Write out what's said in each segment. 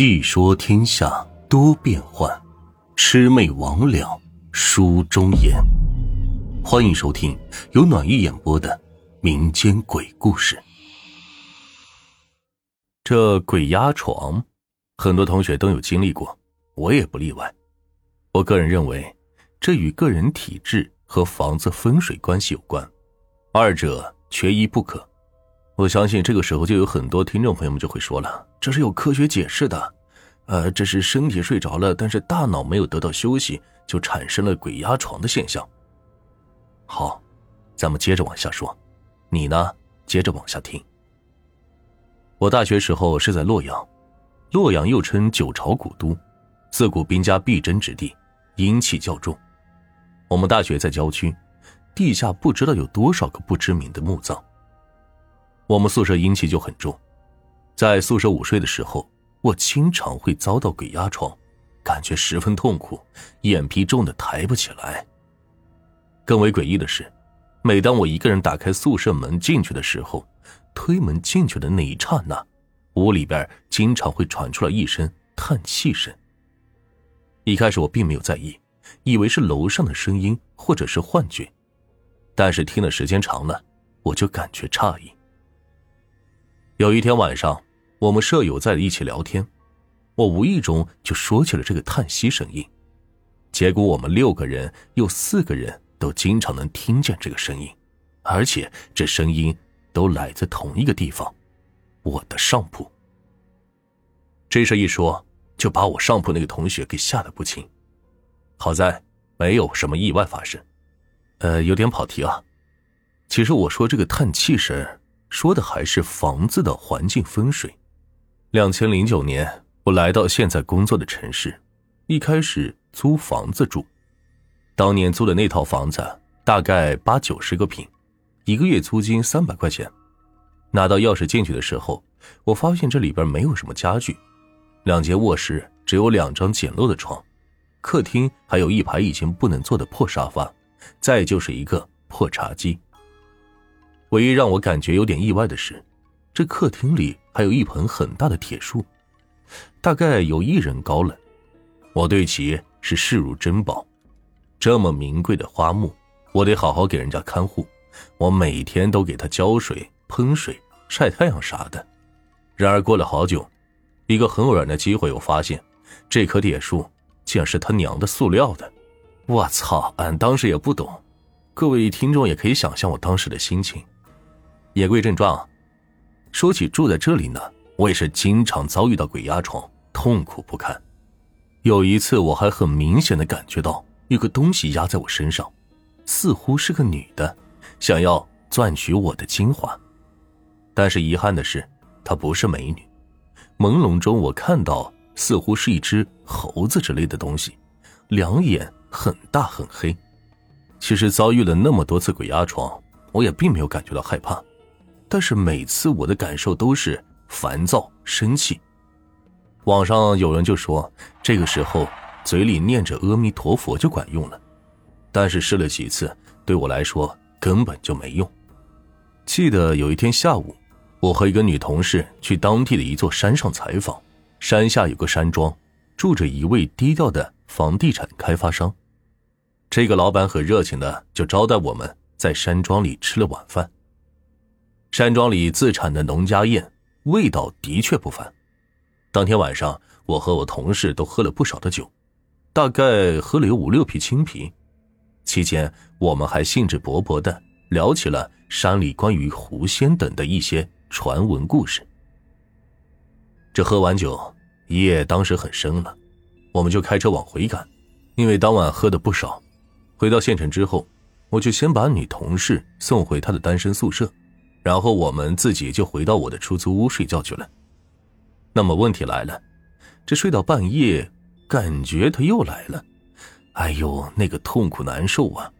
细说天下多变幻，魑魅魍魉书中言。欢迎收听由暖玉演播的民间鬼故事。这鬼压床，很多同学都有经历过，我也不例外。我个人认为，这与个人体质和房子风水关系有关，二者缺一不可。我相信这个时候就有很多听众朋友们就会说了，这是有科学解释的，呃，这是身体睡着了，但是大脑没有得到休息，就产生了鬼压床的现象。好，咱们接着往下说，你呢，接着往下听。我大学时候是在洛阳，洛阳又称九朝古都，自古兵家必争之地，阴气较重。我们大学在郊区，地下不知道有多少个不知名的墓葬。我们宿舍阴气就很重，在宿舍午睡的时候，我经常会遭到鬼压床，感觉十分痛苦，眼皮重的抬不起来。更为诡异的是，每当我一个人打开宿舍门进去的时候，推门进去的那一刹那，屋里边经常会传出来一声叹气声。一开始我并没有在意，以为是楼上的声音或者是幻觉，但是听的时间长了，我就感觉诧异。有一天晚上，我们舍友在一起聊天，我无意中就说起了这个叹息声音，结果我们六个人有四个人都经常能听见这个声音，而且这声音都来自同一个地方，我的上铺。这事一说，就把我上铺那个同学给吓得不轻，好在没有什么意外发生。呃，有点跑题啊，其实我说这个叹气声。说的还是房子的环境风水。两千零九年，我来到现在工作的城市，一开始租房子住。当年租的那套房子大概八九十个平，一个月租金三百块钱。拿到钥匙进去的时候，我发现这里边没有什么家具，两间卧室只有两张简陋的床，客厅还有一排已经不能坐的破沙发，再就是一个破茶几。唯一让我感觉有点意外的是，这客厅里还有一盆很大的铁树，大概有一人高了。我对其是视如珍宝，这么名贵的花木，我得好好给人家看护。我每天都给它浇水、喷水、晒太阳啥的。然而过了好久，一个很偶然的机会，我发现这棵铁树竟然是他娘的塑料的。我操！俺当时也不懂，各位听众也可以想象我当时的心情。言归正传，说起住在这里呢，我也是经常遭遇到鬼压床，痛苦不堪。有一次，我还很明显的感觉到有个东西压在我身上，似乎是个女的，想要赚取我的精华。但是遗憾的是，她不是美女。朦胧中，我看到似乎是一只猴子之类的东西，两眼很大很黑。其实遭遇了那么多次鬼压床，我也并没有感觉到害怕。但是每次我的感受都是烦躁、生气。网上有人就说，这个时候嘴里念着阿弥陀佛就管用了。但是试了几次，对我来说根本就没用。记得有一天下午，我和一个女同事去当地的一座山上采访，山下有个山庄，住着一位低调的房地产开发商。这个老板很热情的就招待我们在山庄里吃了晚饭。山庄里自产的农家宴，味道的确不凡。当天晚上，我和我同事都喝了不少的酒，大概喝了有五六瓶青啤。期间，我们还兴致勃勃的聊起了山里关于狐仙等的一些传闻故事。这喝完酒，夜当时很深了，我们就开车往回赶。因为当晚喝的不少，回到县城之后，我就先把女同事送回她的单身宿舍。然后我们自己就回到我的出租屋睡觉去了。那么问题来了，这睡到半夜，感觉他又来了，哎呦，那个痛苦难受啊！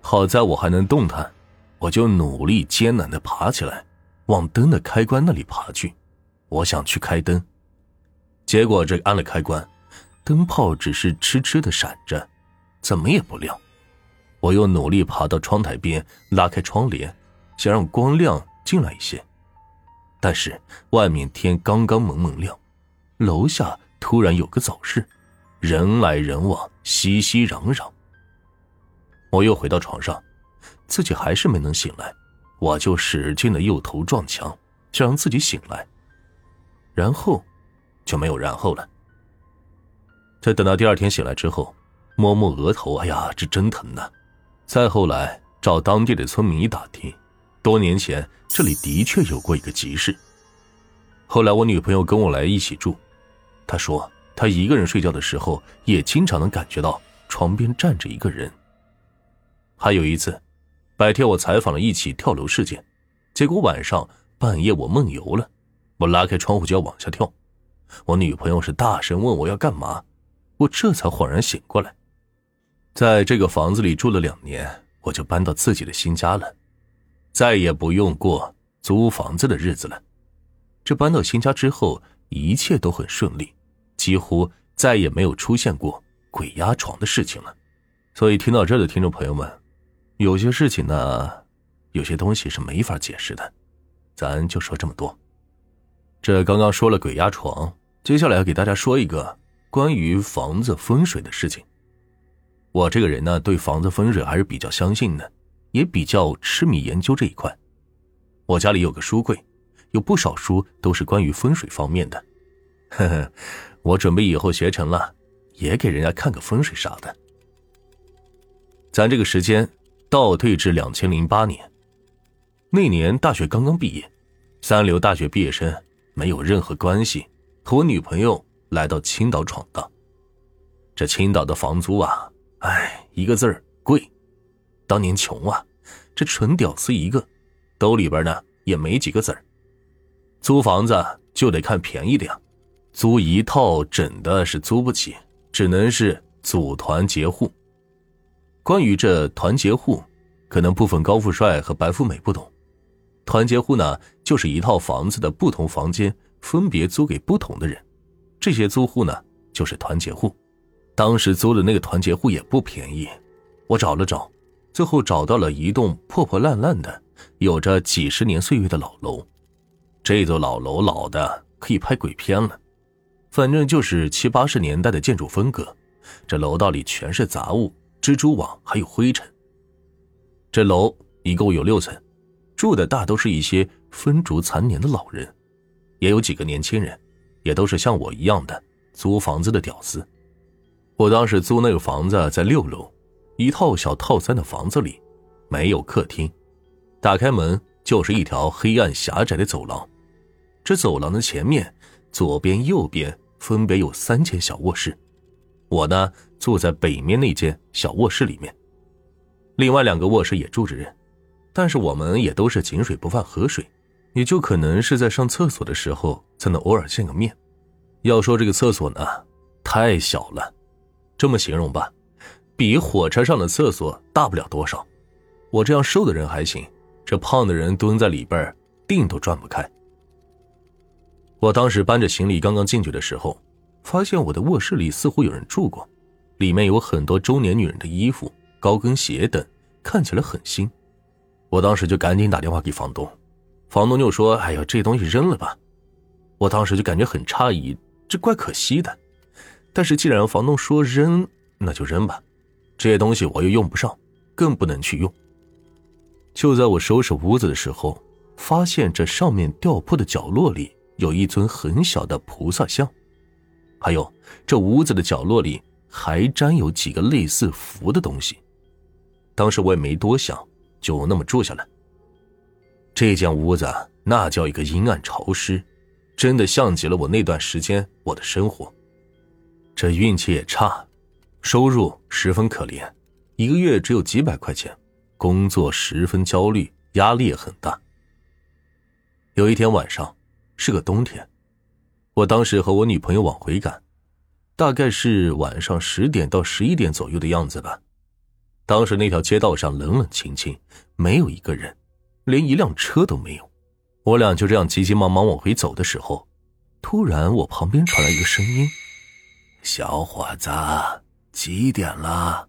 好在我还能动弹，我就努力艰难的爬起来，往灯的开关那里爬去。我想去开灯，结果这按了开关，灯泡只是痴痴的闪着，怎么也不亮。我又努力爬到窗台边，拉开窗帘。想让光亮进来一些，但是外面天刚刚蒙蒙亮，楼下突然有个早市，人来人往，熙熙攘攘。我又回到床上，自己还是没能醒来，我就使劲的右头撞墙，想让自己醒来。然后，就没有然后了。在等到第二天醒来之后，摸摸额头，哎呀，这真疼呐！再后来找当地的村民一打听，多年前这里的确有过一个集市。后来我女朋友跟我来一起住，她说她一个人睡觉的时候也经常能感觉到床边站着一个人。还有一次，白天我采访了一起跳楼事件，结果晚上半夜我梦游了，我拉开窗户就要往下跳，我女朋友是大声问我要干嘛，我这才恍然醒过来。在这个房子里住了两年，我就搬到自己的新家了，再也不用过租房子的日子了。这搬到新家之后，一切都很顺利，几乎再也没有出现过鬼压床的事情了。所以听到这的听众朋友们，有些事情呢，有些东西是没法解释的，咱就说这么多。这刚刚说了鬼压床，接下来要给大家说一个关于房子风水的事情。我这个人呢，对房子风水还是比较相信的，也比较痴迷研究这一块。我家里有个书柜，有不少书都是关于风水方面的。呵呵，我准备以后学成了，也给人家看个风水啥的。咱这个时间倒退至两千零八年，那年大学刚刚毕业，三流大学毕业生没有任何关系，和我女朋友来到青岛闯荡。这青岛的房租啊！哎，一个字儿贵。当年穷啊，这纯屌丝一个，兜里边呢也没几个子儿。租房子就得看便宜的呀，租一套整的是租不起，只能是组团结户。关于这团结户，可能部分高富帅和白富美不懂。团结户呢，就是一套房子的不同房间分别租给不同的人，这些租户呢就是团结户。当时租的那个团结户也不便宜，我找了找，最后找到了一栋破破烂烂的、有着几十年岁月的老楼。这座老楼老的可以拍鬼片了，反正就是七八十年代的建筑风格。这楼道里全是杂物、蜘蛛网，还有灰尘。这楼一共有六层，住的大都是一些风烛残年的老人，也有几个年轻人，也都是像我一样的租房子的屌丝。我当时租那个房子在六楼，一套小套三的房子里，没有客厅，打开门就是一条黑暗狭窄的走廊。这走廊的前面、左边、右边分别有三间小卧室。我呢住在北面那间小卧室里面，另外两个卧室也住着人，但是我们也都是井水不犯河水，也就可能是在上厕所的时候才能偶尔见个面。要说这个厕所呢，太小了。这么形容吧，比火车上的厕所大不了多少。我这样瘦的人还行，这胖的人蹲在里边，腚都转不开。我当时搬着行李刚刚进去的时候，发现我的卧室里似乎有人住过，里面有很多中年女人的衣服、高跟鞋等，看起来很新。我当时就赶紧打电话给房东，房东就说：“哎呀，这东西扔了吧。”我当时就感觉很诧异，这怪可惜的。但是既然房东说扔，那就扔吧。这些东西我又用不上，更不能去用。就在我收拾屋子的时候，发现这上面吊铺的角落里有一尊很小的菩萨像，还有这屋子的角落里还沾有几个类似符的东西。当时我也没多想，就那么住下来。这间屋子那叫一个阴暗潮湿，真的像极了我那段时间我的生活。这运气也差，收入十分可怜，一个月只有几百块钱，工作十分焦虑，压力也很大。有一天晚上，是个冬天，我当时和我女朋友往回赶，大概是晚上十点到十一点左右的样子吧。当时那条街道上冷冷清清，没有一个人，连一辆车都没有。我俩就这样急急忙忙往回走的时候，突然我旁边传来一个声音。小伙子，几点了？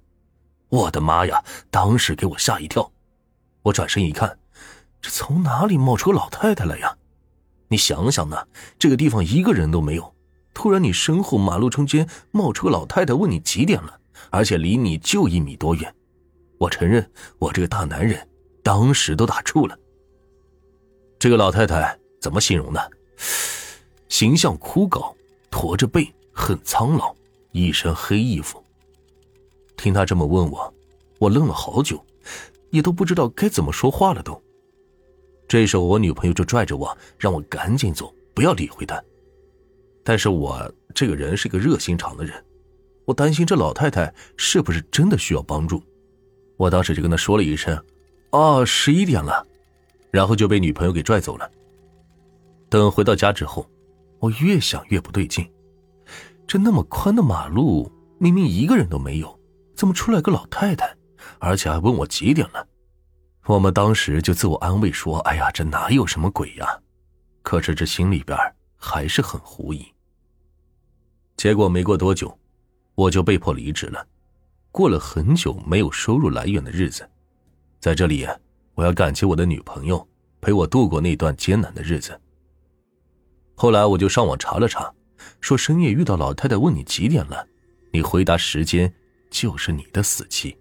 我的妈呀！当时给我吓一跳。我转身一看，这从哪里冒出个老太太来呀？你想想呢，这个地方一个人都没有，突然你身后马路中间冒出个老太太，问你几点了，而且离你就一米多远。我承认，我这个大男人当时都打怵了。这个老太太怎么形容呢？形象枯槁，驼着背，很苍老，一身黑衣服。听他这么问我，我愣了好久，也都不知道该怎么说话了。都，这时候我女朋友就拽着我，让我赶紧走，不要理会她。但是我这个人是个热心肠的人，我担心这老太太是不是真的需要帮助。我当时就跟他说了一声：“哦，十一点了。”然后就被女朋友给拽走了。等回到家之后，我越想越不对劲，这那么宽的马路，明明一个人都没有，怎么出来个老太太，而且还问我几点了？我们当时就自我安慰说：“哎呀，这哪有什么鬼呀？”可是这心里边还是很狐疑。结果没过多久，我就被迫离职了。过了很久没有收入来源的日子，在这里，我要感谢我的女朋友陪我度过那段艰难的日子。后来我就上网查了查，说深夜遇到老太太问你几点了，你回答时间就是你的死期。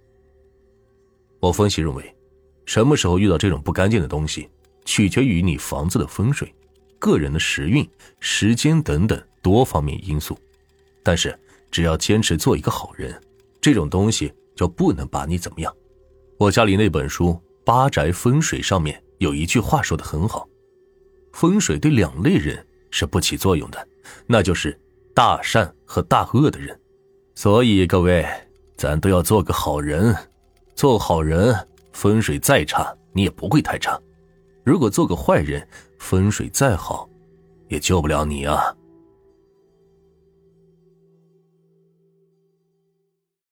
我分析认为，什么时候遇到这种不干净的东西，取决于你房子的风水、个人的时运、时间等等多方面因素。但是只要坚持做一个好人。这种东西就不能把你怎么样。我家里那本书《八宅风水》上面有一句话说的很好：风水对两类人是不起作用的，那就是大善和大恶的人。所以各位，咱都要做个好人。做好人，风水再差你也不会太差；如果做个坏人，风水再好，也救不了你啊。